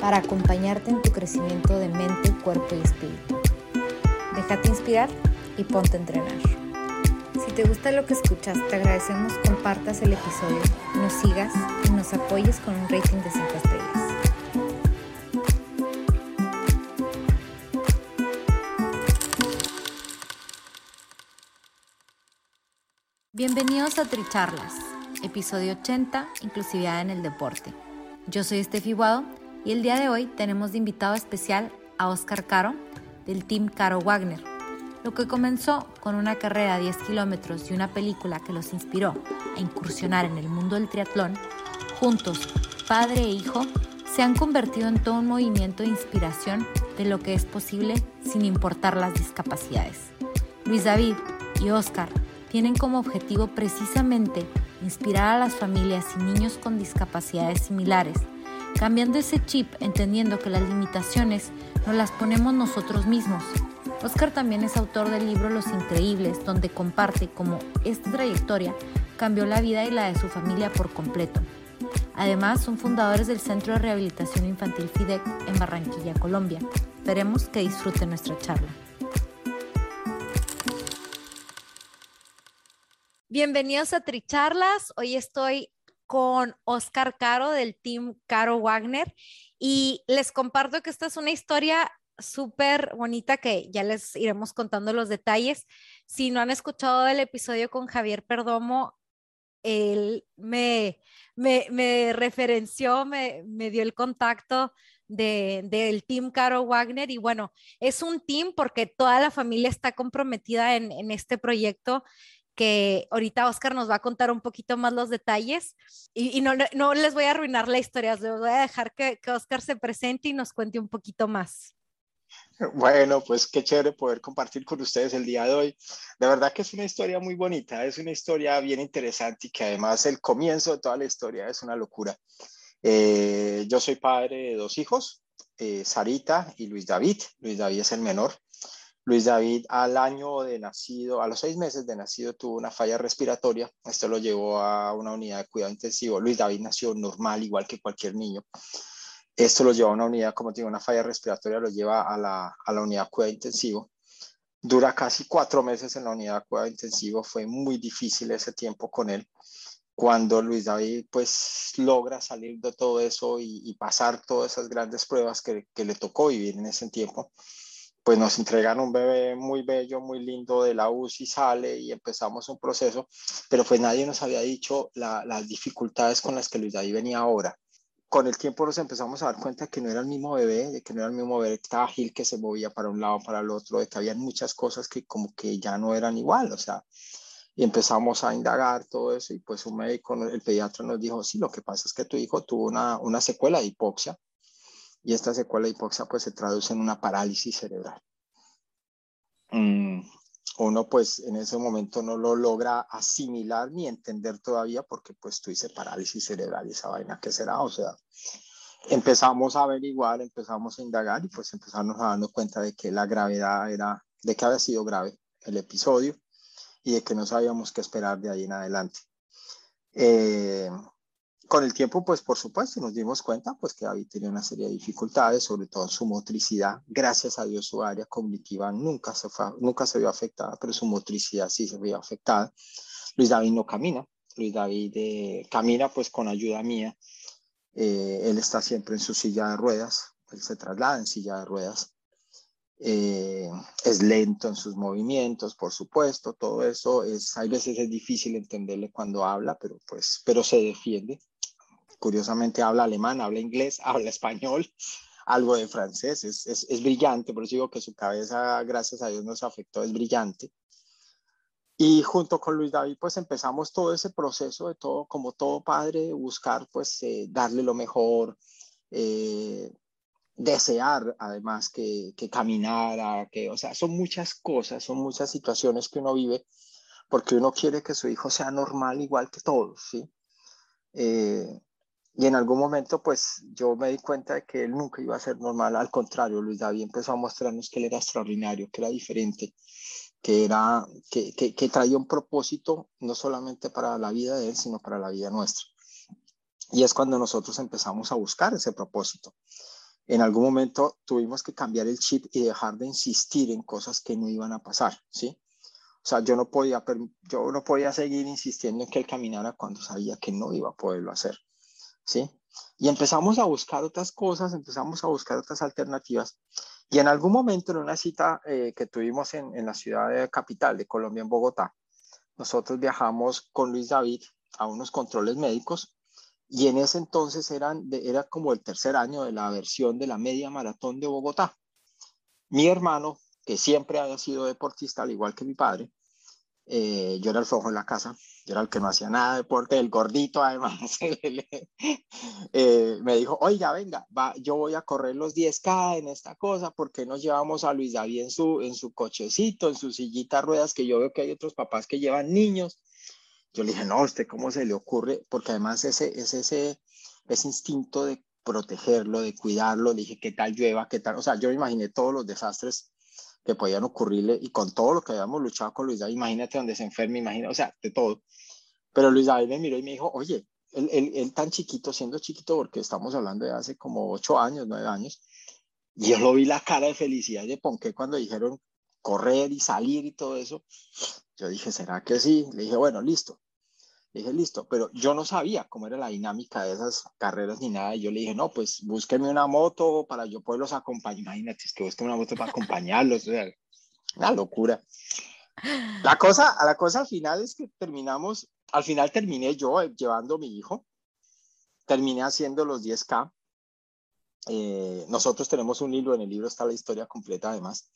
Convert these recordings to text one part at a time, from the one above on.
para acompañarte en tu crecimiento de mente, cuerpo y espíritu. Déjate inspirar y ponte a entrenar. Si te gusta lo que escuchas, te agradecemos compartas el episodio, nos sigas y nos apoyes con un rating de 5 estrellas. Bienvenidos a Tricharlas, episodio 80, Inclusividad en el Deporte. Yo soy Estefi Guado y el día de hoy tenemos de invitado especial a Oscar Caro del Team Caro Wagner. Lo que comenzó con una carrera de 10 kilómetros y una película que los inspiró a incursionar en el mundo del triatlón, juntos, padre e hijo, se han convertido en todo un movimiento de inspiración de lo que es posible sin importar las discapacidades. Luis David y Oscar tienen como objetivo precisamente inspirar a las familias y niños con discapacidades similares cambiando ese chip, entendiendo que las limitaciones no las ponemos nosotros mismos. Oscar también es autor del libro Los Increíbles, donde comparte cómo esta trayectoria cambió la vida y la de su familia por completo. Además, son fundadores del Centro de Rehabilitación Infantil FIDEC en Barranquilla, Colombia. Esperemos que disfruten nuestra charla. Bienvenidos a Tricharlas. Hoy estoy con Oscar Caro del team Caro Wagner. Y les comparto que esta es una historia súper bonita que ya les iremos contando los detalles. Si no han escuchado el episodio con Javier Perdomo, él me, me, referenció, me, me, dio el contacto de, del team Caro Wagner. Y bueno, es un team porque toda la familia está comprometida en, en este proyecto que ahorita Oscar nos va a contar un poquito más los detalles y, no, no, les voy a arruinar la historia, les voy a dejar que, que Oscar se presente y nos cuente un poquito más. Bueno, pues qué chévere poder compartir con ustedes el día de hoy. De verdad que es una historia muy bonita, es una historia bien interesante y que además el comienzo de toda la historia es una locura. Eh, yo soy padre de dos hijos, eh, Sarita y Luis David. Luis David es el menor. Luis David al año de nacido, a los seis meses de nacido, tuvo una falla respiratoria. Esto lo llevó a una unidad de cuidado intensivo. Luis David nació normal, igual que cualquier niño. Esto lo lleva a una unidad, como tiene una falla respiratoria, lo lleva a la, a la unidad de cuidado intensivo. Dura casi cuatro meses en la unidad de cuidado intensivo. Fue muy difícil ese tiempo con él. Cuando Luis David pues logra salir de todo eso y, pasar todas esas grandes pruebas que, que le tocó vivir en ese tiempo, pues nos entregan un bebé muy bello, muy lindo de la UCI, sale y empezamos un proceso, pero pues nadie nos había dicho las dificultades con las que Luis David venía ahora. Con el tiempo nos empezamos a dar cuenta que no era el mismo bebé, de que no era el mismo bebé ágil, que se movía para un lado, para el otro, de que había muchas cosas que como que ya no eran igual, o sea, y empezamos a indagar todo eso y pues un médico, el pediatra nos dijo, sí, lo que pasa es que tu hijo tuvo una, una secuela de hipoxia, y esta secuela de hipoxia pues se traduce en una parálisis cerebral. Mm, uno pues en ese momento no lo logra asimilar ni entender todavía porque pues tú dices parálisis cerebral y esa vaina que será, o sea, empezamos a averiguar, empezamos a indagar y pues empezamos a darnos cuenta de que la gravedad era, de que había sido grave el episodio y de que no sabíamos qué esperar de ahí en adelante. Eh, con el tiempo, pues por supuesto, nos dimos cuenta pues que David tenía una serie de dificultades, sobre todo en su motricidad. Gracias a Dios su área cognitiva nunca se, fue, nunca se vio afectada, pero su motricidad sí se vio afectada. Luis David no camina, Luis David eh, camina pues con ayuda mía. Eh, él está siempre en su silla de ruedas, él se traslada en silla de ruedas. Eh, es lento en sus movimientos, por supuesto, todo eso es, hay veces es difícil entenderle cuando habla, pero pues, pero se defiende curiosamente habla alemán, habla inglés, habla español, algo de francés, es, es, es, brillante, por eso digo que su cabeza, gracias a Dios, nos afectó, es brillante. Y junto con Luis David, pues empezamos todo ese proceso de todo, como todo padre, buscar, pues, eh, darle lo mejor, eh, desear además que, que caminara, que, o sea, son muchas cosas, son muchas situaciones que uno vive porque uno quiere que su hijo sea normal igual que todos, ¿sí? Eh, y en algún momento, pues yo me di cuenta de que él nunca iba a ser normal, al contrario, Luis David empezó a mostrarnos que él era extraordinario, que era diferente, que, era, que, que, que traía un propósito no solamente para la vida de él, sino para la vida nuestra. Y es cuando nosotros empezamos a buscar ese propósito. En algún momento tuvimos que cambiar el chip y dejar de insistir en cosas que no iban a pasar, ¿sí? O sea, yo no podía, yo no podía seguir insistiendo en que él caminara cuando sabía que no iba a poderlo hacer, ¿sí? Y empezamos a buscar otras cosas, empezamos a buscar otras alternativas. Y en algún momento, en una cita eh, que tuvimos en, en la ciudad de capital de Colombia, en Bogotá, nosotros viajamos con Luis David a unos controles médicos y en ese entonces eran era como el tercer año de la versión de la media maratón de Bogotá. Mi hermano, que siempre había sido deportista, al igual que mi padre, eh, yo era el flojo en la casa, yo era el que no hacía nada de deporte, el gordito además, eh, me dijo, oiga, venga, va, yo voy a correr los 10K en esta cosa, porque nos llevamos a Luis David en su, en su cochecito, en su sillita ruedas, que yo veo que hay otros papás que llevan niños? Yo le dije, no, ¿usted cómo se le ocurre? Porque además ese, es ese, ese instinto de protegerlo, de cuidarlo, le dije, ¿qué tal llueva? ¿Qué tal? O sea, yo me imaginé todos los desastres que podían ocurrirle y con todo lo que habíamos luchado con Luis David, imagínate donde se enferme, imagínate, o sea, de todo. Pero Luis David me miró y me dijo, oye, él, él, él, tan chiquito, siendo chiquito, porque estamos hablando de hace como ocho años, nueve años, y yo lo vi la cara de felicidad de Ponqué cuando dijeron correr y salir y todo eso. Yo dije, ¿será que sí? Le dije, bueno, listo. Dije, listo, pero yo no sabía cómo era la dinámica de esas carreras ni nada. Y yo le dije, no, pues búsqueme una moto para yo poderlos acompañar. Imagínate, es que busque una moto para acompañarlos. O sea, una locura. La cosa, la cosa al final es que terminamos, al final terminé yo eh, llevando a mi hijo. Terminé haciendo los 10K. Eh, nosotros tenemos un libro, en el libro está la historia completa además.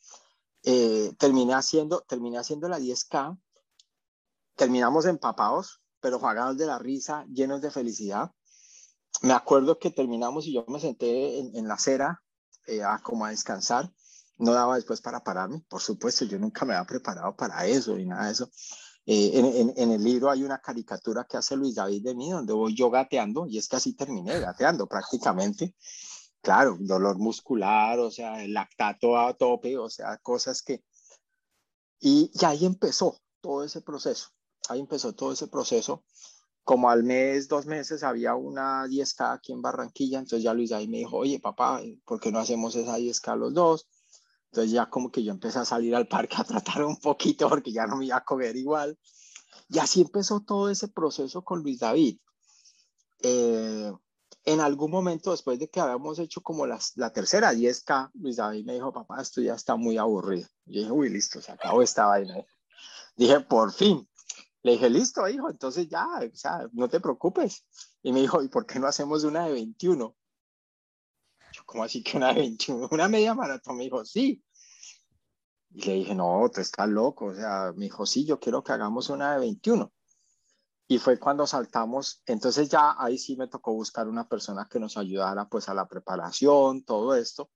Eh, terminé, haciendo, terminé haciendo la 10K, terminamos empapados, pero pagados de la risa, llenos de felicidad. Me acuerdo que terminamos y yo me senté en, en la acera eh, a, como a descansar. No daba después para pararme, por supuesto, yo nunca me había preparado para eso ni nada de eso. Eh, en, en, en, el libro hay una caricatura que hace Luis David de mí, donde voy yo gateando, y es que así terminé, gateando prácticamente claro, dolor muscular, o sea, el lactato a tope, o sea, cosas que... Y, y ahí empezó todo ese proceso, ahí empezó todo ese proceso. Como al mes, dos meses, había una 10K aquí en Barranquilla, entonces ya Luis ahí me dijo, oye, papá, ¿por qué no hacemos esa 10K los dos? Entonces ya como que yo empecé a salir al parque a tratar un poquito porque ya no me iba a comer igual. Y así empezó todo ese proceso con Luis David. Eh, en algún momento, después de que habíamos hecho como la tercera 10K, Luis David me dijo, papá, esto ya está muy aburrido. Yo dije, uy, listo, se acabó esta vaina. Dije, por fin. Le dije, listo, hijo, entonces ya, o sea, no te preocupes. Y me dijo, ¿y por qué no hacemos una de 21? Yo, ¿cómo así que una de 21? Una media maratón. Me dijo, sí. Y le dije, no, tú estás loco. O sea, me dijo, sí, yo quiero que hagamos una de 21 y fue cuando saltamos, entonces ya ahí sí me tocó buscar una persona que nos ayudara pues a la preparación, todo esto,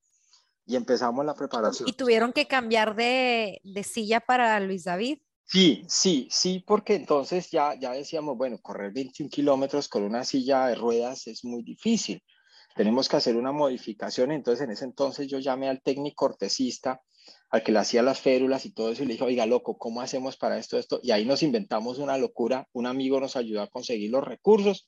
y empezamos la preparación. ¿Y tuvieron que cambiar de, de silla para Luis David? Sí, sí, sí, porque entonces ya, ya decíamos, bueno, correr 21 kilómetros con una silla de ruedas es muy difícil. Tenemos que hacer una modificación. Entonces, en ese entonces yo llamé al técnico ortesista al que le hacía las férulas y todo eso, y le dije, oiga, loco, ¿cómo hacemos para esto, esto? Y ahí nos inventamos una locura, un amigo nos ayudó a conseguir los recursos,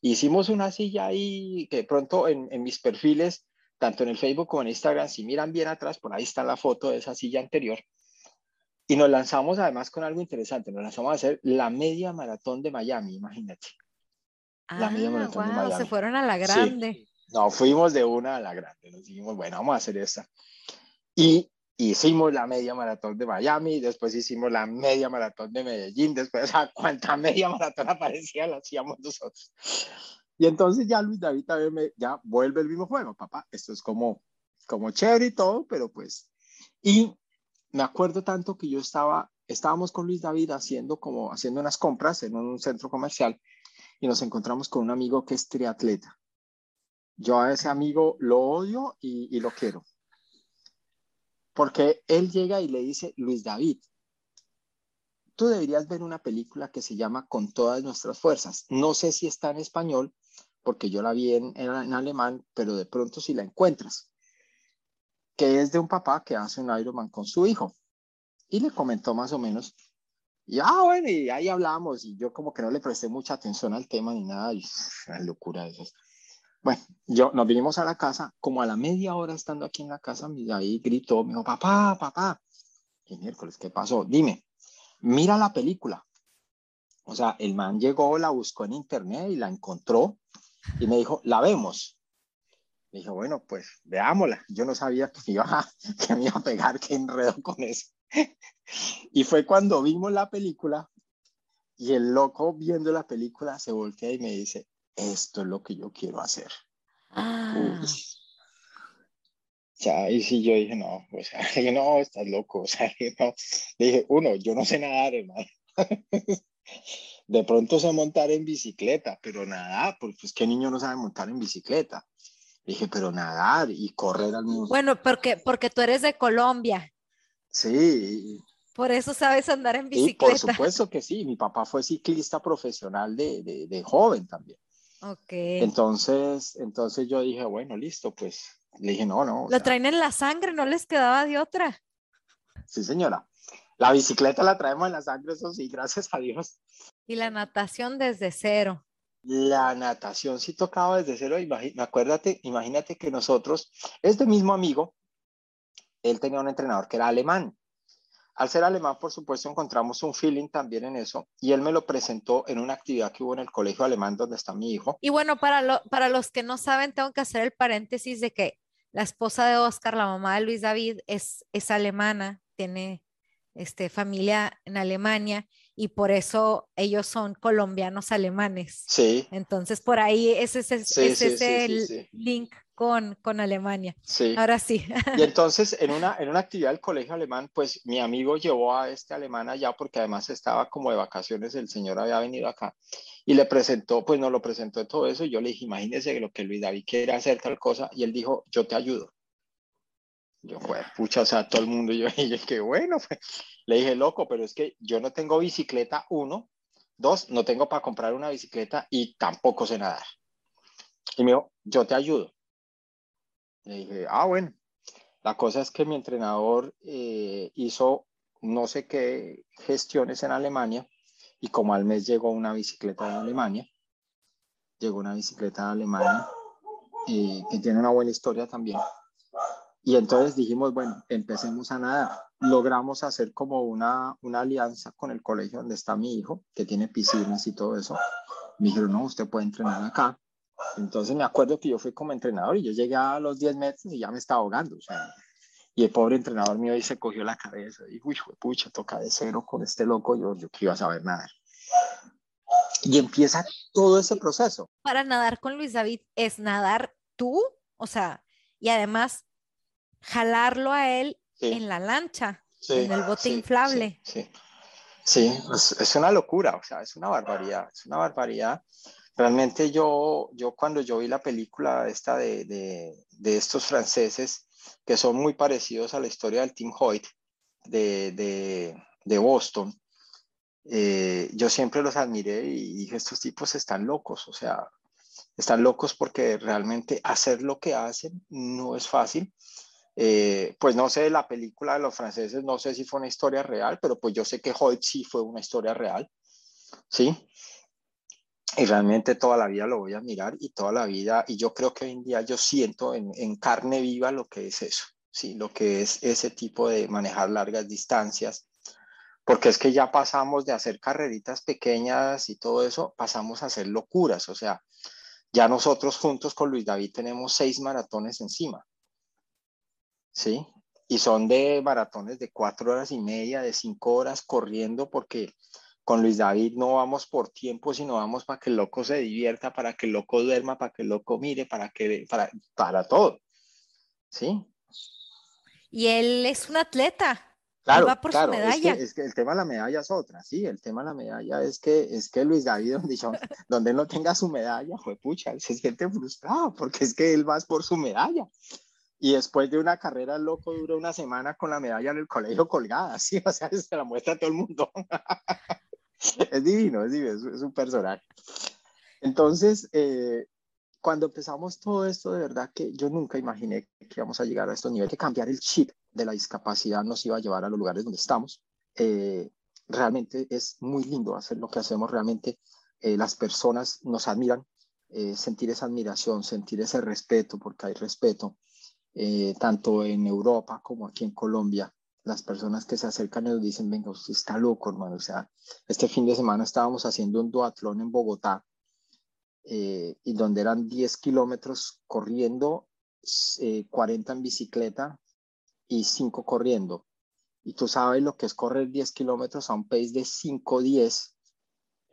hicimos una silla ahí que pronto en, en mis perfiles, tanto en el Facebook como en Instagram, si miran bien atrás, por ahí está la foto de esa silla anterior, y nos lanzamos además con algo interesante, nos lanzamos a hacer la media maratón de Miami, imagínate. La media ah, maratón wow, de Miami. Se fueron a la grande. Sí. No, fuimos de una a la grande, nos dijimos, bueno, vamos a hacer esta. Y hicimos la media maratón de Miami, después hicimos la media maratón de Medellín, después a cuánta media maratón aparecía la hacíamos nosotros. Y entonces ya Luis David también me, ya vuelve el mismo juego, papá, esto es como, como chévere y todo, pero pues, y me acuerdo tanto que yo estaba, estábamos con Luis David haciendo como, haciendo unas compras en un centro comercial y nos encontramos con un amigo que es triatleta. Yo a ese amigo lo odio y, lo quiero. Porque él llega y le dice, Luis David, tú deberías ver una película que se llama Con todas nuestras fuerzas. No sé si está en español, porque yo la vi en, en, alemán, pero de pronto si la encuentras, que es de un papá que hace un Ironman con su hijo. Y le comentó más o menos, y ah, bueno, y ahí hablamos, y yo como que no le presté mucha atención al tema ni nada, y una locura eso. Bueno, yo, nos vinimos a la casa, como a la media hora estando aquí en la casa, ahí gritó, me dijo, papá, papá, ¿qué miércoles? ¿Qué pasó? Dime, mira la película. O sea, el man llegó, la buscó en internet y la encontró y me dijo, la vemos. Le dije, bueno, pues veámosla. Yo no sabía que me iba a, que me iba a pegar, que enredo con eso. y fue cuando vimos la película y el loco viendo la película se voltea y me dice, esto es lo que yo quiero hacer. Ah. sea, y si yo dije, no, o sea, dije, no, estás loco, o sea, no. Le dije, uno, yo no sé nadar, hermano. De pronto sé montar en bicicleta, pero nada, porque pues qué niño no sabe montar en bicicleta. Dije, pero nadar y correr al mismo Bueno, porque, porque tú eres de Colombia. Sí. Por eso sabes andar en bicicleta. por supuesto que sí. Mi papá fue ciclista profesional de, de, de joven también. Ok. Entonces, entonces yo dije, bueno, listo, pues le dije, no, no. Lo traen en la sangre, no les quedaba de otra. Sí, señora. La bicicleta la traemos en la sangre, eso sí, gracias a Dios. Y la natación desde cero. La natación sí tocaba desde cero. Acuérdate, imagínate que nosotros, este mismo amigo, él tenía un entrenador que era alemán. Al ser alemán, por supuesto, encontramos un feeling también en eso y él me lo presentó en una actividad que hubo en el colegio alemán donde está mi hijo. Y bueno, para, para los que no saben, tengo que hacer el paréntesis de que la esposa de Oscar, la mamá de Luis David, es, es alemana, tiene este, familia en Alemania y por eso ellos son colombianos alemanes. Sí. Entonces, por ahí ese es, ese el link con, con Alemania. Sí. Ahora sí. Y entonces, en una, en una actividad del colegio alemán, pues mi amigo llevó a este alemán allá porque además estaba como de vacaciones, el señor había venido acá y le presentó, pues nos lo presentó todo eso y yo le dije, imagínese lo que Luis David quiere hacer tal cosa y él dijo, yo te ayudo. Yo, fue, pucha, o sea, todo el mundo, yo dije, qué bueno. Pues. Le dije, loco, pero es que yo no tengo bicicleta, uno. Dos, no tengo para comprar una bicicleta y tampoco sé nadar. Y me dijo, yo te ayudo. Le dije, ah, bueno. La cosa es que mi entrenador eh, hizo no sé qué gestiones en Alemania y como al mes llegó una bicicleta de Alemania, llegó una bicicleta de Alemania y que tiene una buena historia también. Y entonces dijimos, bueno, empecemos a nadar. Logramos hacer como una, una alianza con el colegio donde está mi hijo, que tiene piscinas y todo eso. Me dijeron, no, usted puede entrenar acá. Entonces me acuerdo que yo fui como entrenador y yo llegué a los 10 metros y ya me estaba ahogando. O sea, y el pobre entrenador mío ahí se cogió la cabeza y dijo, uy, pucha, toca de cero con este loco, yo, yo que iba a saber nadar. Y empieza todo ese proceso. Para nadar con Luis David es nadar tú, o sea, y además jalarlo a él en la lancha, en el bote inflable. Sí, sí. es, una locura, o sea, es una barbaridad, es una barbaridad. Realmente yo, yo cuando yo vi la película esta de, de, estos franceses, que son muy parecidos a la historia del Team Hoyt de, de Boston, eh, yo siempre los admiré y dije, estos tipos están locos, o sea, están locos porque realmente hacer lo que hacen no es fácil eh, pues no sé, la película de los franceses, no sé si fue una historia real, pero pues yo sé que Hoyt sí fue una historia real, ¿sí? Y realmente toda la vida lo voy a mirar y toda la vida, y yo creo que hoy en día yo siento en, en carne viva lo que es eso, ¿sí? Lo que es ese tipo de manejar largas distancias, porque es que ya pasamos de hacer carreritas pequeñas y todo eso, pasamos a hacer locuras, o sea, ya nosotros juntos con Luis David tenemos seis maratones encima. ¿Sí? Y son de maratones de cuatro horas y media, de cinco horas corriendo, porque con Luis David no vamos por tiempo, sino vamos para que el loco se divierta, para que el loco duerma, para que el loco mire, para que para, para todo. ¿Sí? Y él es un atleta. Claro, claro, Es, que, el tema de la medalla es otra, sí, el tema de la medalla es que, es que Luis David, donde, donde no tenga su medalla, fue pucha, se siente frustrado porque es que él va por su medalla. Y después de una carrera loco, dura una semana con la medalla en el colegio colgada, sí, o sea, se la muestra a todo el mundo. es divino, es divino, es, un personaje. Entonces, eh, cuando empezamos todo esto, de verdad que yo nunca imaginé que íbamos a llegar a estos niveles, que cambiar el chip de la discapacidad nos iba a llevar a los lugares donde estamos. Eh, realmente es muy lindo hacer lo que hacemos, realmente eh, las personas nos admiran, eh, sentir esa admiración, sentir ese respeto, porque hay respeto, tanto en Europa como aquí en Colombia. Las personas que se acercan nos dicen, venga, usted está loco, hermano. O sea, este fin de semana estábamos haciendo un duatlón en Bogotá eh, y donde eran 10 kilómetros corriendo, 40 eh, en bicicleta y 5 corriendo. Y tú sabes lo que es correr 10 kilómetros a un pace de 5, 10,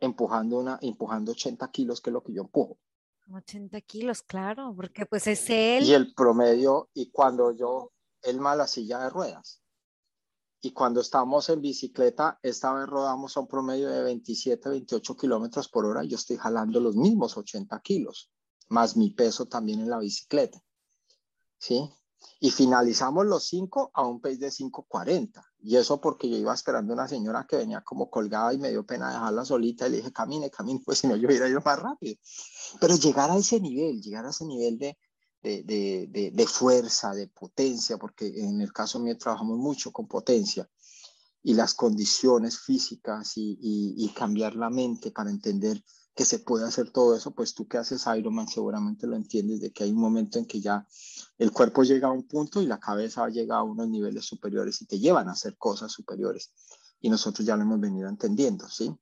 empujando, una, empujando 80 kilos, que es lo que yo empujo. 80 kilos, claro, porque pues es él. Y el promedio, y cuando yo, él más la silla de ruedas. Y cuando estamos en bicicleta, esta vez rodamos a un promedio de 27, 28 kilómetros por hora. Yo estoy jalando los mismos 80 kilos, más mi peso también en la bicicleta. ¿Sí? Y finalizamos los 5 a un pace de 5.40. Y eso porque yo iba esperando una señora que venía como colgada y me dio pena dejarla solita y le dije, camine, camine, pues si no yo hubiera ido más rápido. Pero llegar a ese nivel, llegar a ese nivel de, de, de, fuerza, de potencia, porque en el caso mío trabajamos mucho con potencia y las condiciones físicas y, y, cambiar la mente para entender que se puede hacer todo eso, pues tú que haces Ironman seguramente lo entiendes de que hay un momento en que ya el cuerpo llega a un punto y la cabeza llega a unos niveles superiores y te llevan a hacer cosas superiores. Y nosotros ya lo hemos venido entendiendo, ¿sí?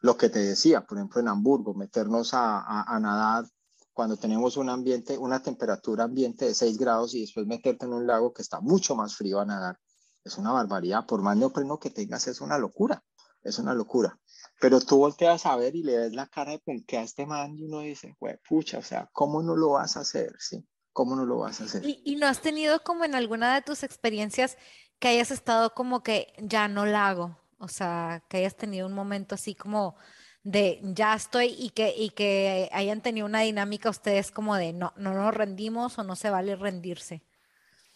Lo que te decía, por ejemplo, en Hamburgo, meternos a, a, a nadar cuando tenemos un ambiente, una temperatura ambiente de 6 grados y después meterte en un lago que está mucho más frío a nadar, es una barbaridad. Por más neopreno que tengas, es una locura, es una locura. Pero tú volteas a ver y le ves la cara de punque a este man y uno dice, pucha, o sea, ¿cómo no lo vas a hacer? ¿Sí? ¿Cómo no lo vas a hacer? ¿Y, ¿Y, no has tenido como en alguna de tus experiencias que hayas estado como que ya no la hago? O sea, que hayas tenido un momento así como de ya estoy y que, y que hayan tenido una dinámica ustedes como de no, no nos rendimos o no se vale rendirse?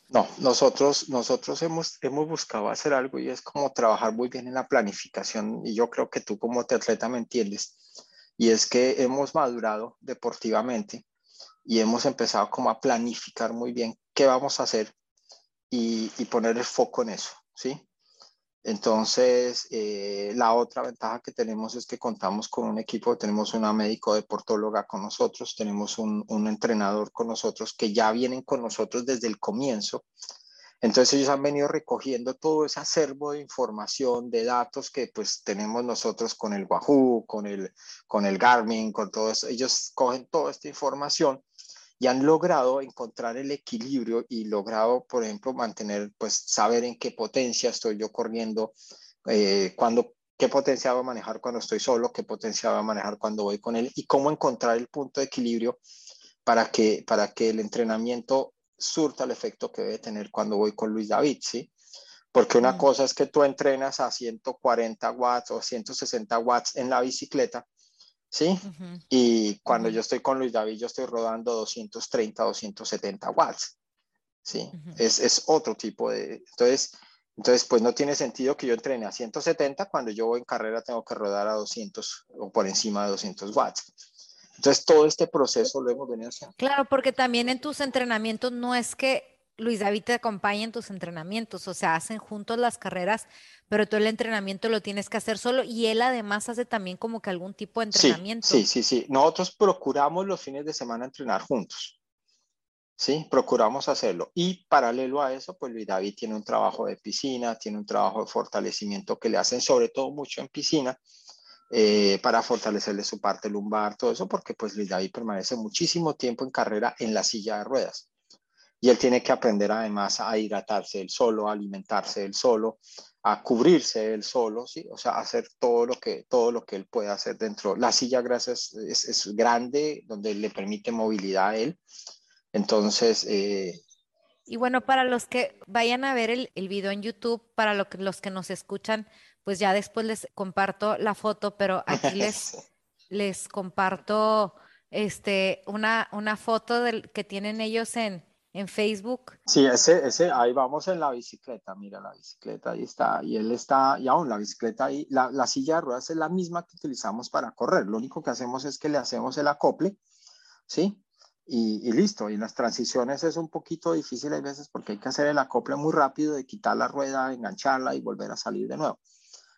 No, nosotros, nosotros hemos, hemos buscado hacer algo y es como trabajar muy bien en la planificación y yo creo que tú como atleta me entiendes y es que hemos madurado deportivamente y hemos empezado como a planificar muy bien qué vamos a hacer y, y poner el foco en eso, ¿sí? Entonces, eh, la otra ventaja que tenemos es que contamos con un equipo, tenemos una médico deportóloga con nosotros, tenemos un, entrenador con nosotros que ya vienen con nosotros desde el comienzo. Entonces ellos han venido recogiendo todo ese acervo de información, de datos que pues tenemos nosotros con el Wahoo, con el, con el Garmin, con todo eso. Ellos cogen toda esta información y han logrado encontrar el equilibrio y logrado, por ejemplo, mantener, pues saber en qué potencia estoy yo corriendo, eh, cuando, qué potencia voy a manejar cuando estoy solo, qué potencia voy a manejar cuando voy con él y cómo encontrar el punto de equilibrio para que, para que el entrenamiento surta el efecto que debe tener cuando voy con Luis David, ¿sí? Porque una cosa es que tú entrenas a 140 watts o 160 watts en la bicicleta ¿sí? Y cuando yo estoy con Luis David, yo estoy rodando 230, 270 watts, ¿sí? es, es, otro tipo de... Entonces, entonces, pues no tiene sentido que yo entrene a 170 cuando yo voy en carrera tengo que rodar a 200 o por encima de 200 watts. Entonces, todo este proceso lo hemos venido haciendo. Claro, porque también en tus entrenamientos no es que Luis David te acompaña en tus entrenamientos, o sea, hacen juntos las carreras, pero todo el entrenamiento lo tienes que hacer solo y él además hace también como que algún tipo de entrenamiento. Sí, sí, sí, Nosotros procuramos los fines de semana entrenar juntos. Sí, procuramos hacerlo. Y paralelo a eso, pues Luis David tiene un trabajo de piscina, tiene un trabajo de fortalecimiento que le hacen sobre todo mucho en piscina eh, para fortalecerle su parte lumbar, todo eso, porque pues Luis David permanece muchísimo tiempo en carrera en la silla de ruedas y él tiene que aprender además a hidratarse él solo, a alimentarse él solo, a cubrirse él solo, ¿sí? O sea, hacer todo lo que, todo lo que él puede hacer dentro. La silla, gracias, es, es grande, donde le permite movilidad a él. Entonces, eh, Y bueno, para los que vayan a ver el, el video en YouTube, para los que nos escuchan, pues ya después les comparto la foto, pero aquí les, les comparto este, una, una foto del, que tienen ellos en, en Facebook. Sí, ese, ese, ahí vamos en la bicicleta, mira la bicicleta, ahí está, y él está, y aún la bicicleta ahí, la, la silla de ruedas es la misma que utilizamos para correr, lo único que hacemos es que le hacemos el acople, ¿sí? Y, y, listo, y las transiciones es un poquito difícil a veces porque hay que hacer el acople muy rápido, de quitar la rueda, engancharla y volver a salir de nuevo.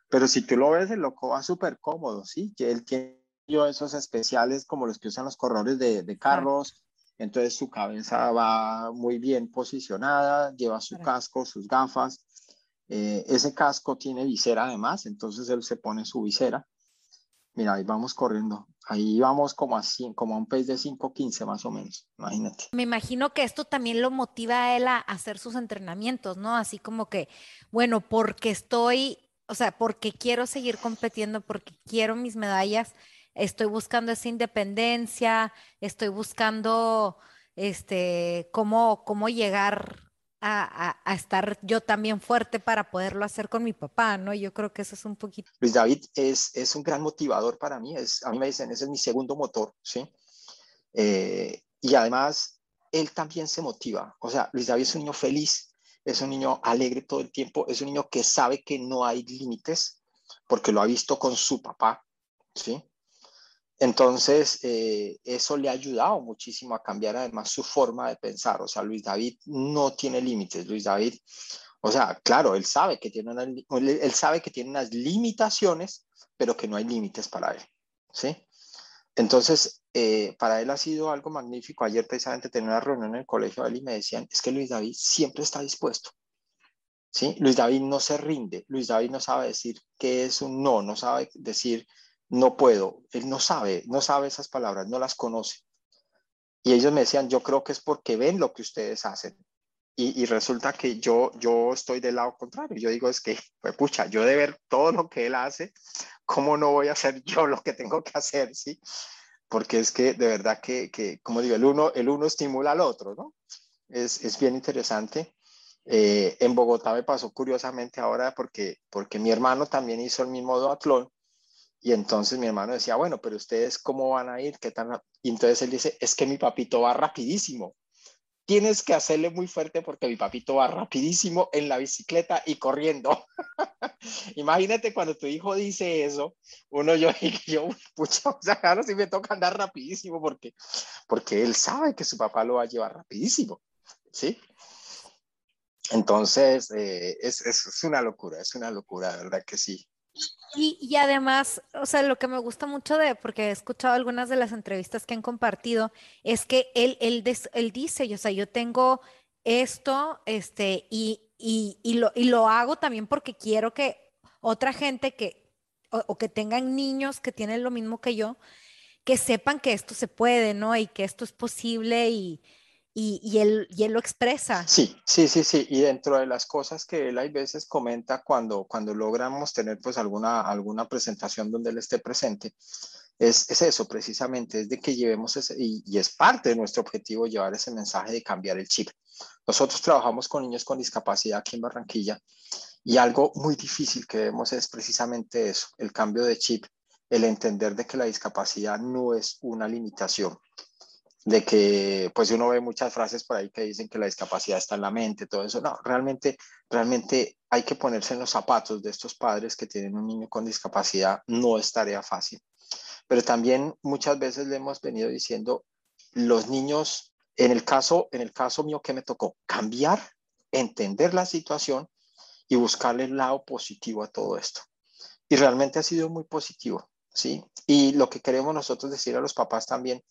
Pero si tú lo ves, el loco va súper cómodo, ¿sí? Que él tiene esos especiales como los que usan los corredores de, de carros, entonces su cabeza va muy bien posicionada, lleva su casco, sus gafas. Eh, ese casco tiene visera además, entonces él se pone su visera. Mira, ahí vamos corriendo. Ahí vamos como a, como a un pace de 5.15 más o menos, imagínate. Me imagino que esto también lo motiva a él a hacer sus entrenamientos, ¿no? Así como que, bueno, porque estoy o sea, porque quiero seguir compitiendo, porque quiero mis medallas, estoy buscando esa independencia, estoy buscando este, cómo, cómo llegar a, estar yo también fuerte para poderlo hacer con mi papá, ¿no? Yo creo que eso es un poquito. Luis David es, es un gran motivador para mí, es, a mí me dicen, ese es mi segundo motor, ¿sí? Eh, y además, él también se motiva, o sea, Luis David es un niño feliz, es un niño alegre todo el tiempo, es un niño que sabe que no hay límites, porque lo ha visto con su papá, ¿sí? Entonces, eh, eso le ha ayudado muchísimo a cambiar además su forma de pensar. O sea, Luis David no tiene límites. Luis David, o sea, claro, él sabe que tiene, él sabe que tiene unas limitaciones, pero que no hay límites para él, ¿sí? Entonces, eh, para él ha sido algo magnífico. Ayer precisamente tenía una reunión en el colegio de él y me decían, es que Luis David siempre está dispuesto. ¿Sí? Luis David no se rinde, Luis David no sabe decir qué es un no, no sabe decir no puedo, él no sabe, no sabe esas palabras, no las conoce. Y ellos me decían, yo creo que es porque ven lo que ustedes hacen. Y, resulta que yo, yo estoy del lado contrario. Yo digo, es que, pues, pucha, yo de ver todo lo que él hace, ¿cómo no voy a hacer yo lo que tengo que hacer? ¿sí? Porque es que de verdad que, que como digo, el uno, el uno estimula al otro, ¿no? Es, es bien interesante. Eh, en Bogotá me pasó curiosamente ahora porque, porque mi hermano también hizo el mismo duatlón y entonces mi hermano decía, bueno, pero ustedes cómo van a ir, qué tan... Y entonces él dice, es que mi papito va rapidísimo tienes que hacerle muy fuerte porque mi papito va rapidísimo en la bicicleta y corriendo. Imagínate cuando tu hijo dice eso, uno yo, yo pucha, o sea, ahora sí me toca andar rapidísimo porque, porque él sabe que su papá lo va a llevar rapidísimo, ¿sí? Entonces, eh, es, es, es, una locura, es una locura, ¿verdad que sí? Y, y, además, o sea, lo que me gusta mucho de, porque he escuchado algunas de las entrevistas que han compartido, es que él, él, él dice, o sea, yo tengo esto, este, y, y, y, lo, y lo hago también porque quiero que otra gente que, o, o que tengan niños que tienen lo mismo que yo, que sepan que esto se puede, ¿no? Y que esto es posible y, y, él, lo expresa. Sí, sí, sí, sí. Y dentro de las cosas que él hay veces comenta cuando, cuando logramos tener pues alguna, alguna presentación donde él esté presente, es, es eso precisamente, es de que llevemos ese, y, y, es parte de nuestro objetivo llevar ese mensaje de cambiar el chip. Nosotros trabajamos con niños con discapacidad aquí en Barranquilla y algo muy difícil que vemos es precisamente eso, el cambio de chip, el entender de que la discapacidad no es una limitación, de que pues uno ve muchas frases por ahí que dicen que la discapacidad está en la mente, todo eso. No, realmente, realmente hay que ponerse en los zapatos de estos padres que tienen un niño con discapacidad, no es tarea fácil. Pero también muchas veces le hemos venido diciendo, los niños, en el caso, en el caso mío que me tocó, cambiar, entender la situación y buscarle el lado positivo a todo esto. Y realmente ha sido muy positivo, ¿sí? Y lo que queremos nosotros decir a los papás también,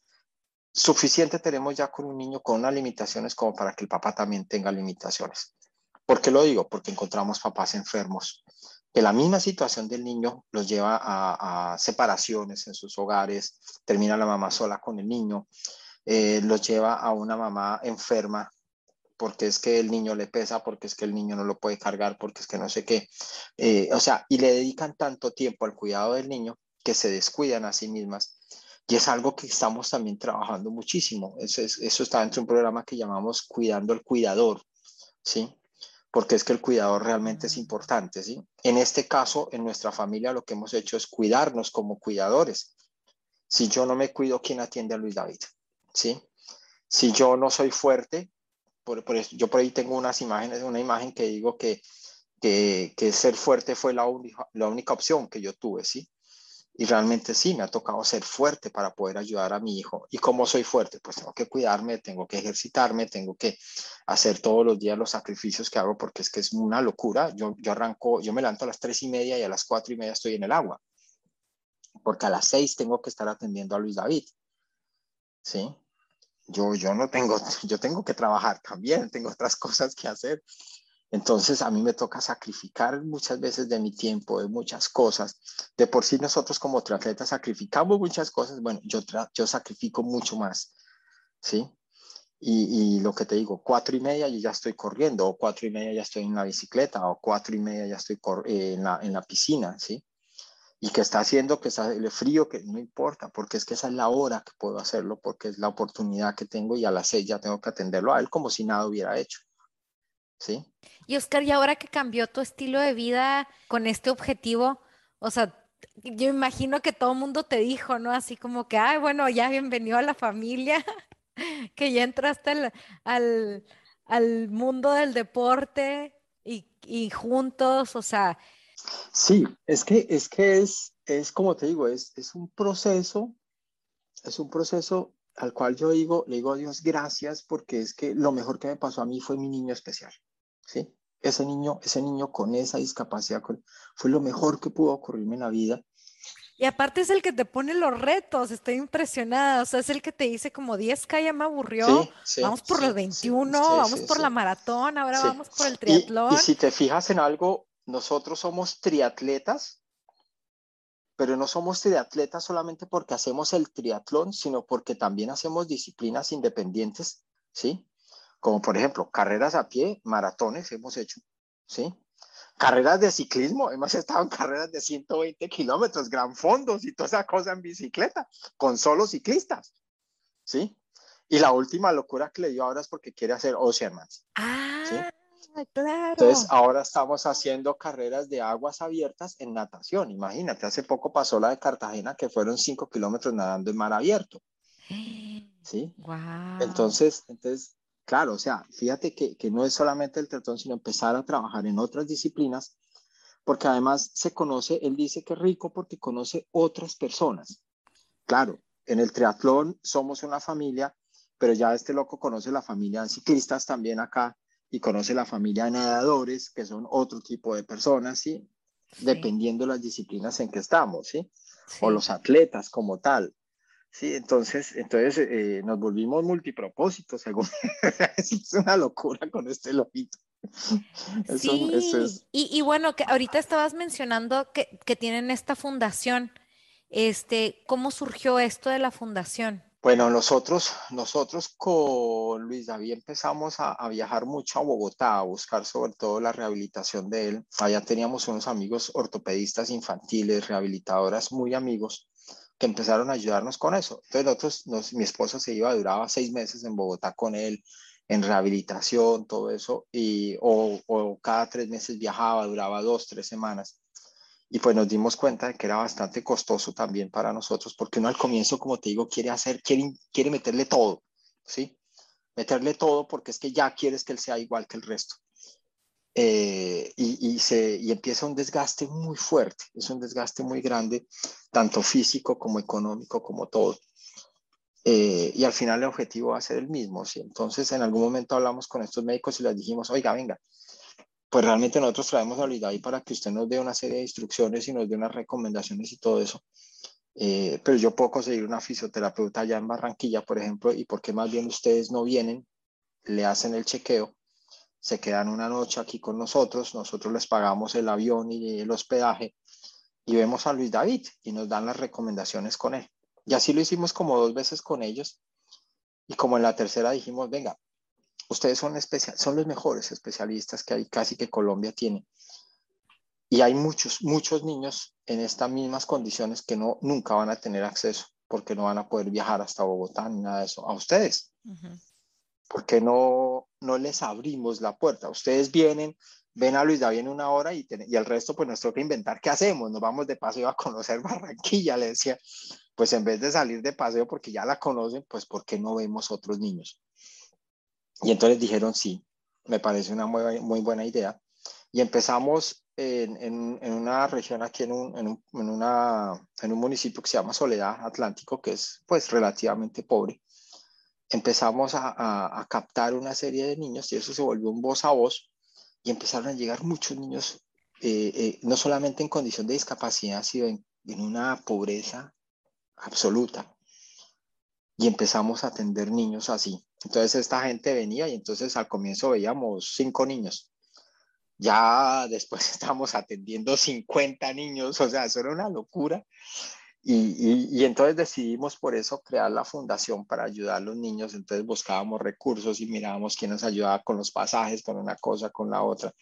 suficiente tenemos ya con un niño con unas limitaciones como para que el papá también tenga limitaciones. ¿Por qué lo digo? Porque encontramos papás enfermos, que la misma situación del niño los lleva a, separaciones en sus hogares, termina la mamá sola con el niño, eh, los lleva a una mamá enferma porque es que el niño le pesa, porque es que el niño no lo puede cargar, porque es que no sé qué. Eh, o sea, y le dedican tanto tiempo al cuidado del niño que se descuidan a sí mismas y es algo que estamos también trabajando muchísimo. Eso, es, eso está dentro de un programa que llamamos Cuidando al Cuidador. ¿sí? Porque es que el cuidador realmente es importante, ¿sí? En este caso, en nuestra familia lo que hemos hecho es cuidarnos como cuidadores. Si yo no me cuido, ¿quién atiende a Luis David? ¿Sí? Si yo no soy fuerte, por, por eso, yo por ahí tengo unas imágenes, una imagen que digo que, que, que ser fuerte fue la, única, la única opción que yo tuve, ¿sí? Y realmente sí, me ha tocado ser fuerte para poder ayudar a mi hijo. ¿Y cómo soy fuerte? Pues tengo que cuidarme, tengo que ejercitarme, tengo que hacer todos los días los sacrificios que hago porque es que es una locura. Yo, yo arranco, yo me levanto a las tres y media y a las cuatro y media estoy en el agua. Porque a las seis tengo que estar atendiendo a Luis David. ¿Sí? Yo, yo no tengo, yo tengo que trabajar también, tengo otras cosas que hacer. Entonces a mí me toca sacrificar muchas veces de mi tiempo, de muchas cosas. De por sí nosotros como triatletas sacrificamos muchas cosas. Bueno, yo, yo sacrifico mucho más, ¿sí? Y, lo que te digo, cuatro y media yo ya estoy corriendo, o cuatro y media ya estoy en la bicicleta, o cuatro y media ya estoy eh, en, la, en la piscina, ¿sí? Y que está haciendo que está el frío, que no importa, porque es que esa es la hora que puedo hacerlo, porque es la oportunidad que tengo y a las seis ya tengo que atenderlo a él como si nada hubiera hecho. ¿Sí? Y Oscar, y ahora que cambió tu estilo de vida con este objetivo, o sea, yo imagino que todo el mundo te dijo, ¿no? Así como que, ay, bueno, ya bienvenido a la familia, que ya entraste al, al, mundo del deporte y, y, juntos, o sea. Sí, es que es, que es, es como te digo, es, es un proceso, es un proceso al cual yo digo, le digo a Dios gracias porque es que lo mejor que me pasó a mí fue mi niño especial. ¿Sí? Ese niño, ese niño con esa discapacidad fue lo mejor que pudo ocurrirme en la vida. Y aparte es el que te pone los retos, estoy impresionada, o sea, es el que te dice como 10K ya me aburrió, vamos por los 21, vamos por la maratón, ahora vamos por el triatlón. Y, y si te fijas en algo, nosotros somos triatletas, pero no somos triatletas solamente porque hacemos el triatlón, sino porque también hacemos disciplinas independientes, ¿sí? Como por ejemplo carreras a pie, maratones hemos hecho, ¿sí? Carreras de ciclismo, hemos estado en carreras de 120 kilómetros, gran fondos y toda esa cosa en bicicleta, con solo ciclistas, ¿sí? Y la última locura que le dio ahora es porque quiere hacer Oceanmans. Ah, claro. Entonces, ahora estamos haciendo carreras de aguas abiertas en natación. Imagínate, hace poco pasó la de Cartagena, que fueron 5 kilómetros nadando en mar abierto. ¿Sí? Wow. Entonces, entonces Claro, o sea, fíjate que, que no es solamente el triatlón, sino empezar a trabajar en otras disciplinas, porque además se conoce, él dice que es rico porque conoce otras personas. Claro, en el triatlón somos una familia, pero ya este loco conoce la familia de ciclistas también acá y conoce la familia de nadadores, que son otro tipo de personas, ¿sí? Dependiendo de las disciplinas en que estamos, ¿sí? sí. O los atletas como tal. Sí, entonces, entonces eh, nos volvimos multipropósitos, según. es una locura con este lobito. sí, es... y, y, bueno, que ahorita estabas mencionando que, que, tienen esta fundación. Este, ¿Cómo surgió esto de la fundación? Bueno, nosotros, nosotros con Luis David empezamos a, a, viajar mucho a Bogotá, a buscar sobre todo la rehabilitación de él. Allá teníamos unos amigos ortopedistas infantiles, rehabilitadoras muy amigos que empezaron a ayudarnos con eso. Entonces nosotros, nos, mi esposa se iba, duraba seis meses en Bogotá con él, en rehabilitación, todo eso, y, o, o, cada tres meses viajaba, duraba dos, tres semanas. Y pues nos dimos cuenta de que era bastante costoso también para nosotros, porque uno al comienzo, como te digo, quiere hacer, quiere, quiere meterle todo, ¿sí? Meterle todo porque es que ya quieres que él sea igual que el resto. Eh, y, se, y empieza un desgaste muy fuerte, es un desgaste muy grande, tanto físico como económico, como todo. Eh, y al final el objetivo va a ser el mismo. ¿sí? Entonces, en algún momento hablamos con estos médicos y les dijimos, oiga, venga, pues realmente nosotros traemos a ahí para que usted nos dé una serie de instrucciones y nos dé unas recomendaciones y todo eso. Eh, pero yo puedo conseguir una fisioterapeuta allá en Barranquilla, por ejemplo, y por qué más bien ustedes no vienen, le hacen el chequeo se quedan una noche aquí con nosotros, nosotros les pagamos el avión y el hospedaje y vemos a Luis David y nos dan las recomendaciones con él. Y así lo hicimos como dos veces con ellos y como en la tercera dijimos, venga, ustedes son, especial, son los mejores especialistas que hay, casi que Colombia tiene. Y hay muchos, muchos niños en estas mismas condiciones que no, nunca van a tener acceso porque no van a poder viajar hasta Bogotá ni nada de eso, a ustedes. Uh. ¿Por qué no, no les abrimos la puerta? Ustedes vienen, ven a Luis David en una hora y, el resto pues nos toca inventar qué hacemos, nos vamos de paseo a conocer Barranquilla, le decía, pues en vez de salir de paseo porque ya la conocen, pues ¿por qué no vemos otros niños? Y entonces dijeron, sí, me parece una muy, buena idea. Y empezamos en, una región aquí en un, un, en un municipio que se llama Soledad Atlántico, que es pues relativamente pobre. Empezamos a, a, a captar una serie de niños y eso se volvió un voz a voz y empezaron a llegar muchos niños, eh, eh, no solamente en condición de discapacidad, sino en, en, una pobreza absoluta. Y empezamos a atender niños así. Entonces esta gente venía y entonces al comienzo veíamos cinco niños. Ya después estamos atendiendo 50 niños, o sea, eso era una locura. Y, y, y, entonces decidimos por eso crear la fundación para ayudar a los niños. Entonces buscábamos recursos y mirábamos quién nos ayudaba con los pasajes, con una cosa, con la otra.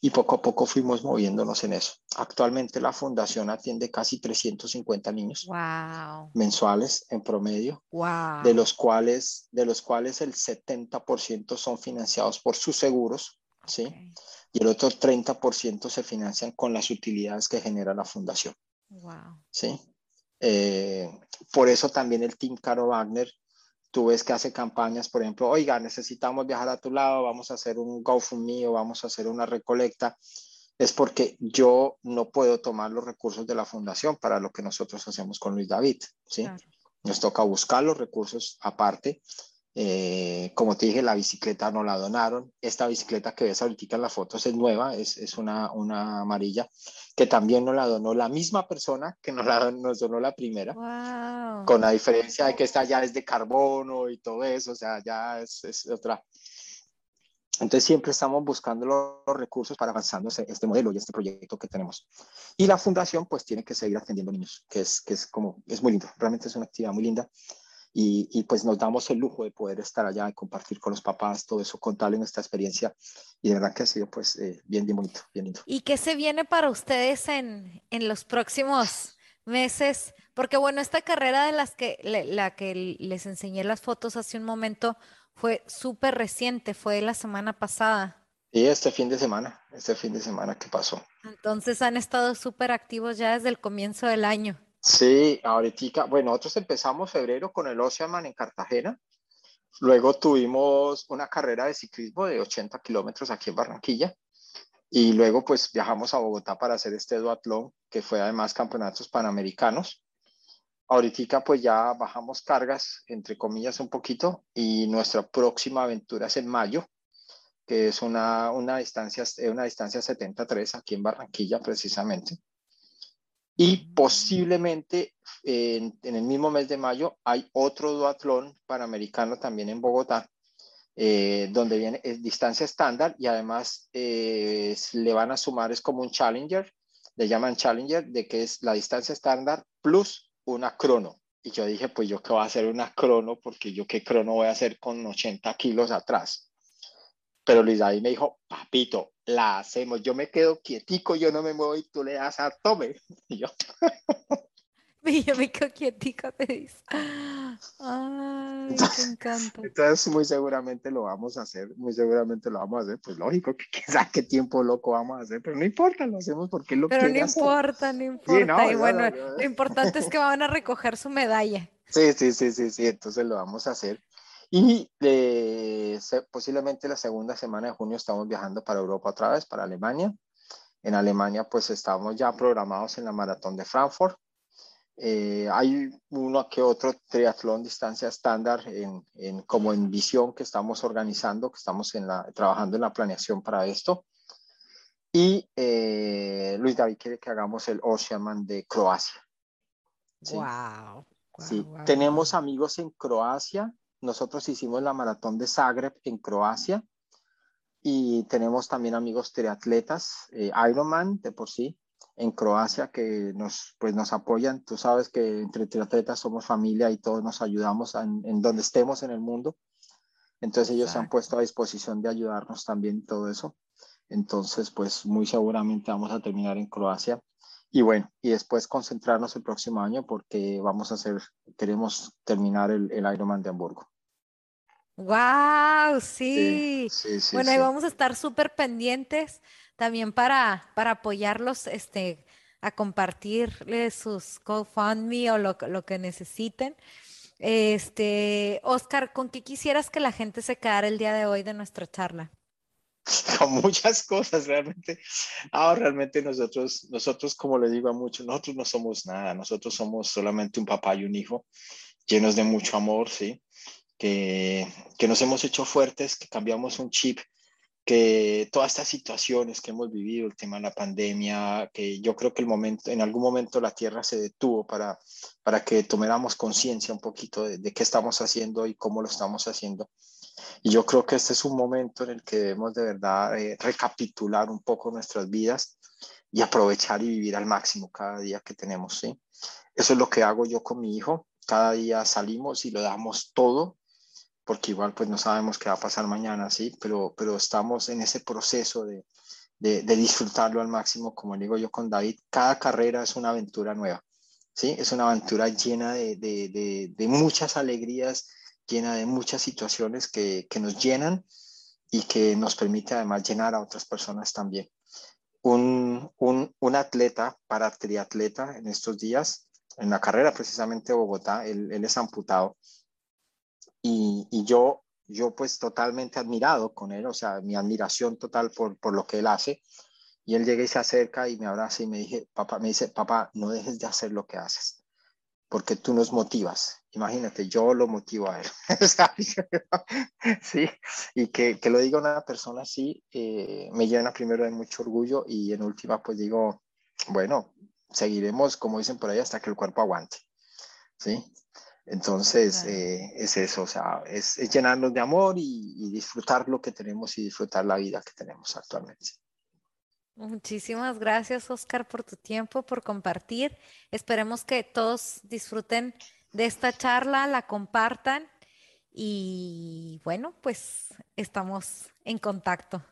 Y poco a poco fuimos moviéndonos en eso. Actualmente la fundación atiende casi 350 niños wow. mensuales en promedio, wow. de, los cuales, de los cuales el 70% son financiados por sus seguros, ¿sí? Okay. Y el otro 30% se financian con las utilidades que genera la fundación. Wow. ¿Sí? Eh, por eso también el Team Caro Wagner, tú ves que hace campañas, por ejemplo, oiga, necesitamos viajar a tu lado, vamos a hacer un GoFundMe o vamos a hacer una recolecta. Es porque yo no puedo tomar los recursos de la fundación para lo que nosotros hacemos con Luis David. ¿sí? Claro. Nos toca buscar los recursos aparte. Eh, como te dije, la bicicleta no la donaron. Esta bicicleta que ves ahorita en las fotos es nueva, es, es una, una amarilla, que también nos la donó la misma persona que nos, la, nos donó la primera, wow. con la diferencia de que esta ya es de carbono y todo eso, o sea, ya es, es otra. Entonces siempre estamos buscando los, recursos para avanzando este, este, modelo y este proyecto que tenemos. Y la fundación pues tiene que seguir atendiendo niños, que es, que es como, es muy lindo, realmente es una actividad muy linda. Y, y, pues nos damos el lujo de poder estar allá y compartir con los papás todo eso, contarles nuestra experiencia y de verdad que ha sido pues eh, bien, bien bonito, bien lindo. ¿Y qué se viene para ustedes en, en los próximos meses? Porque bueno, esta carrera de las que, la que les enseñé las fotos hace un momento fue súper reciente, fue la semana pasada. Y este fin de semana, este fin de semana que pasó. Entonces han estado súper activos ya desde el comienzo del año. Sí, ahorita, bueno, nosotros empezamos febrero con el Oceanman en Cartagena. Luego tuvimos una carrera de ciclismo de 80 kilómetros aquí en Barranquilla. Y luego pues viajamos a Bogotá para hacer este duatlón, que fue además campeonatos panamericanos. Ahorita pues ya bajamos cargas, entre comillas, un poquito. Y nuestra próxima aventura es en mayo, que es una, una, distancia, una distancia 73 aquí en Barranquilla precisamente. Y posiblemente en, el mismo mes de mayo hay otro duatlón panamericano también en Bogotá, eh, donde viene es distancia estándar y además eh, le van a sumar, es como un challenger, le llaman challenger, de que es la distancia estándar plus una crono. Y yo dije, pues yo qué voy a hacer una crono, porque yo qué crono voy a hacer con 80 kilos atrás. Pero Luis David me dijo, papito, la hacemos. Yo me quedo quietico, yo no me muevo y tú le das a tome. Y yo. y yo me quedo quietico, te dice. Ay, me encanta. Entonces, muy seguramente lo vamos a hacer, muy seguramente lo vamos a hacer. Pues lógico, que sabe qué tiempo loco vamos a hacer, pero no importa, lo hacemos porque lo Pero no importa, no importa. Sí, no, y bueno, no, lo importante es que van a recoger su medalla. Sí, sí, sí, sí, sí, entonces lo vamos a hacer. Y eh, se, posiblemente la segunda semana de junio estamos viajando para Europa otra vez, para Alemania. En Alemania pues estamos ya programados en la maratón de Frankfurt. Eh, hay uno que otro triatlón distancia estándar en, en, como en visión que estamos organizando, que estamos en la, trabajando en la planeación para esto. Y eh, Luis David quiere que hagamos el Oceanman de Croacia. ¿sí? Wow. Wow, sí. wow, Tenemos amigos en Croacia, nosotros hicimos la maratón de Zagreb en Croacia y tenemos también amigos triatletas, eh, Ironman de por sí, en Croacia que nos, pues nos apoyan. Tú sabes que entre triatletas somos familia y todos nos ayudamos en, en donde estemos en el mundo. Entonces ellos Exacto. se han puesto a disposición de ayudarnos también todo eso. Entonces, pues muy seguramente vamos a terminar en Croacia y bueno, y después concentrarnos el próximo año porque vamos a hacer, queremos terminar el, el Ironman de Hamburgo. ¡Wow! Sí. bueno, ahí vamos a estar súper pendientes también para, para apoyarlos este, a compartirles sus GoFundMe o lo, lo que necesiten. Este, Oscar, ¿con qué quisieras que la gente se quedara el día de hoy de nuestra charla? Con muchas cosas, realmente. Ahora, realmente nosotros, nosotros, como le digo a muchos, nosotros no somos nada, nosotros somos solamente un papá y un hijo llenos de mucho amor, ¿sí? Que, que nos hemos hecho fuertes, que cambiamos un chip que todas estas situaciones que hemos vivido, el tema de la pandemia, que yo creo que el momento, en algún momento la Tierra se detuvo para, para que tomáramos conciencia un poquito de, qué estamos haciendo y cómo lo estamos haciendo. Y yo creo que este es un momento en el que debemos de verdad eh, recapitular un poco nuestras vidas y aprovechar y vivir al máximo cada día que tenemos, ¿sí? Eso es lo que hago yo con mi hijo. Cada día salimos y lo damos todo porque igual pues no sabemos qué va a pasar mañana, ¿sí? Pero, pero estamos en ese proceso de, de, disfrutarlo al máximo, como digo yo con David, cada carrera es una aventura nueva, ¿sí? Es una aventura llena de, de, de muchas alegrías, llena de muchas situaciones que, que, nos llenan y que nos permite además llenar a otras personas también. Un, un, un atleta para triatleta en estos días, en la carrera precisamente de Bogotá, él, él es amputado y, yo, yo pues totalmente admirado con él, o sea, mi admiración total por, por lo que él hace. Y él llega y se acerca y me abraza y me, dije, papá, me dice, papá, no dejes de hacer lo que haces, porque tú nos motivas. Imagínate, yo lo motivo a él. sí, y que, que, lo diga una persona así eh, me llena primero de mucho orgullo y en última pues digo, bueno, seguiremos, como dicen por ahí, hasta que el cuerpo aguante. ¿sí? Entonces, eh, es eso, o sea, es, llenarnos de amor y, disfrutar lo que tenemos y disfrutar la vida que tenemos actualmente. Muchísimas gracias, Oscar, por tu tiempo, por compartir. Esperemos que todos disfruten de esta charla, la compartan y bueno, pues estamos en contacto.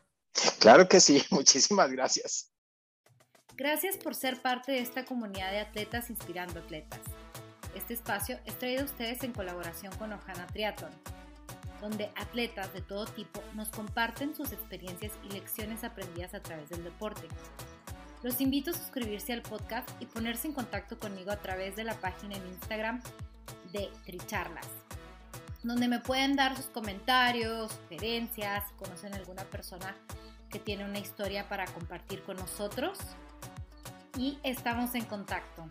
Claro que sí, muchísimas gracias. Gracias por ser parte de esta comunidad de atletas inspirando atletas. Este espacio es traído a ustedes en colaboración con Ojana Triathlon, donde atletas de todo tipo nos comparten sus experiencias y lecciones aprendidas a través del deporte. Los invito a suscribirse al podcast y ponerse en contacto conmigo a través de la página en Instagram de Tricharlas, donde me pueden dar sus comentarios, sugerencias, si conocen alguna persona que tiene una historia para compartir con nosotros. Y estamos en contacto.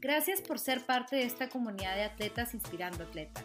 Gracias por ser parte de esta comunidad de atletas inspirando atletas.